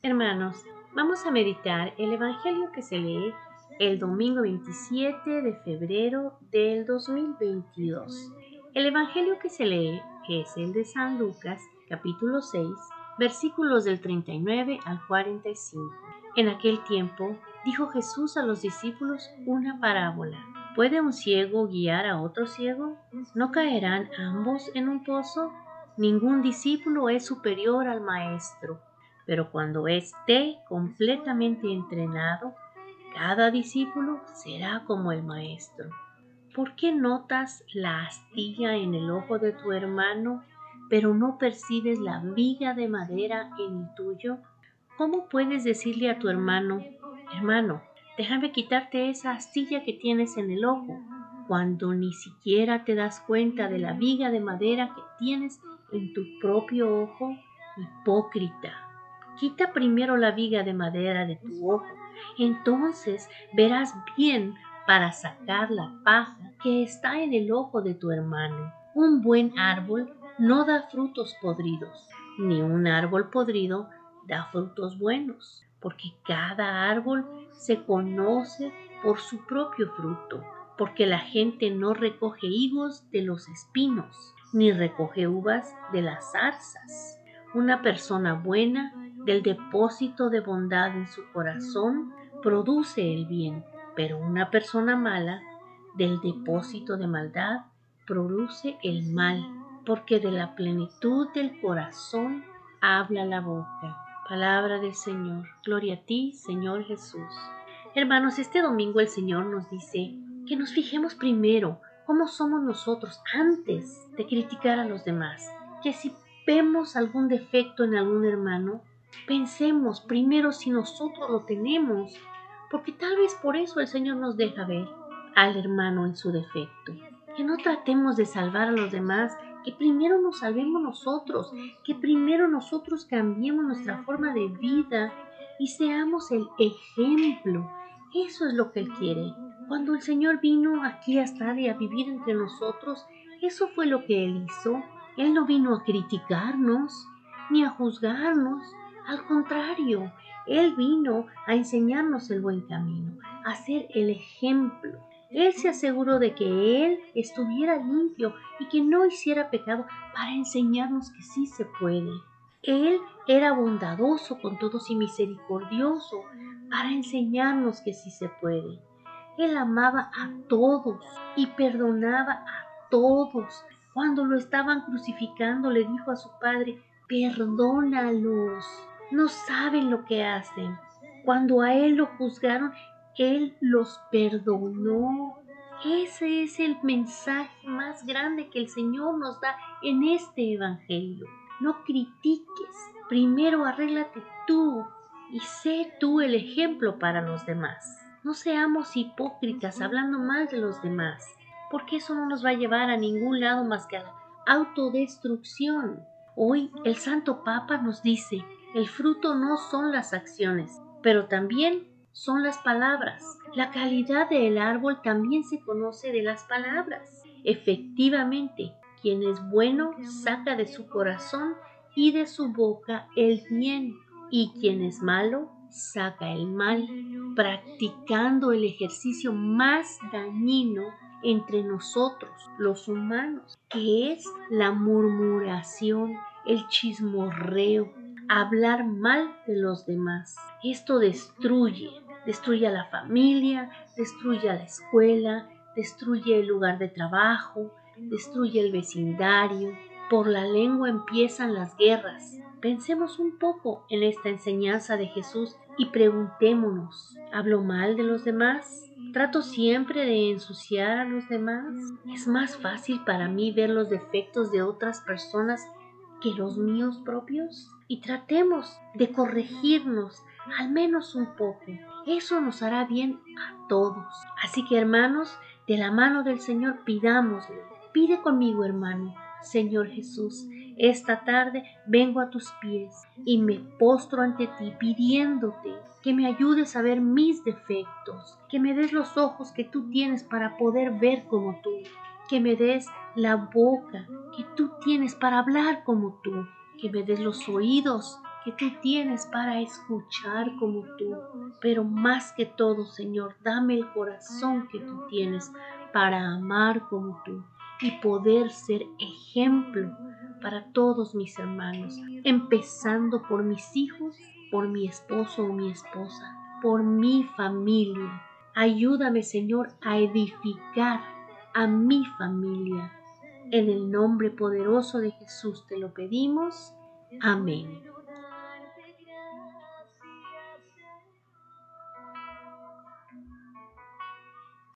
Hermanos, vamos a meditar el Evangelio que se lee el domingo 27 de febrero del 2022. El Evangelio que se lee es el de San Lucas, capítulo 6, versículos del 39 al 45. En aquel tiempo dijo Jesús a los discípulos una parábola. ¿Puede un ciego guiar a otro ciego? ¿No caerán ambos en un pozo? Ningún discípulo es superior al maestro, pero cuando esté completamente entrenado, cada discípulo será como el maestro. ¿Por qué notas la astilla en el ojo de tu hermano, pero no percibes la viga de madera en el tuyo? ¿Cómo puedes decirle a tu hermano, hermano, déjame quitarte esa astilla que tienes en el ojo, cuando ni siquiera te das cuenta de la viga de madera que tienes en tu propio ojo? Hipócrita. Quita primero la viga de madera de tu ojo, entonces verás bien para sacar la paja que está en el ojo de tu hermano. Un buen árbol no da frutos podridos, ni un árbol podrido da frutos buenos, porque cada árbol se conoce por su propio fruto, porque la gente no recoge higos de los espinos, ni recoge uvas de las zarzas. Una persona buena del depósito de bondad en su corazón produce el bien, pero una persona mala del depósito de maldad produce el mal, porque de la plenitud del corazón habla la boca. Palabra del Señor. Gloria a ti, Señor Jesús. Hermanos, este domingo el Señor nos dice que nos fijemos primero cómo somos nosotros antes de criticar a los demás. Que si vemos algún defecto en algún hermano, pensemos primero si nosotros lo tenemos, porque tal vez por eso el Señor nos deja ver al hermano en su defecto. Que no tratemos de salvar a los demás que primero nos salvemos nosotros, que primero nosotros cambiemos nuestra forma de vida y seamos el ejemplo. Eso es lo que Él quiere. Cuando el Señor vino aquí a estar y a vivir entre nosotros, eso fue lo que Él hizo. Él no vino a criticarnos ni a juzgarnos. Al contrario, Él vino a enseñarnos el buen camino, a ser el ejemplo. Él se aseguró de que Él estuviera limpio y que no hiciera pecado para enseñarnos que sí se puede. Él era bondadoso con todos y misericordioso para enseñarnos que sí se puede. Él amaba a todos y perdonaba a todos. Cuando lo estaban crucificando le dijo a su padre, perdónalos, no saben lo que hacen. Cuando a él lo juzgaron, él los perdonó. Ese es el mensaje más grande que el Señor nos da en este Evangelio. No critiques, primero arréglate tú y sé tú el ejemplo para los demás. No seamos hipócritas hablando mal de los demás, porque eso no nos va a llevar a ningún lado más que a la autodestrucción. Hoy el Santo Papa nos dice, el fruto no son las acciones, pero también son las palabras. La calidad del árbol también se conoce de las palabras. Efectivamente, quien es bueno saca de su corazón y de su boca el bien, y quien es malo saca el mal, practicando el ejercicio más dañino entre nosotros, los humanos, que es la murmuración, el chismorreo, hablar mal de los demás. Esto destruye, destruye a la familia, destruye a la escuela, destruye el lugar de trabajo, destruye el vecindario. Por la lengua empiezan las guerras. Pensemos un poco en esta enseñanza de Jesús y preguntémonos, ¿hablo mal de los demás? ¿Trato siempre de ensuciar a los demás? ¿Es más fácil para mí ver los defectos de otras personas que los míos propios? Y tratemos de corregirnos al menos un poco. Eso nos hará bien a todos. Así que hermanos, de la mano del Señor pidámosle. Pide conmigo, hermano. Señor Jesús, esta tarde vengo a tus pies y me postro ante ti pidiéndote que me ayudes a ver mis defectos, que me des los ojos que tú tienes para poder ver como tú, que me des la boca que tú tienes para hablar como tú, que me des los oídos que tú tienes para escuchar como tú. Pero más que todo, Señor, dame el corazón que tú tienes para amar como tú y poder ser ejemplo para todos mis hermanos, empezando por mis hijos, por mi esposo o mi esposa, por mi familia. Ayúdame, Señor, a edificar a mi familia. En el nombre poderoso de Jesús te lo pedimos. Amén.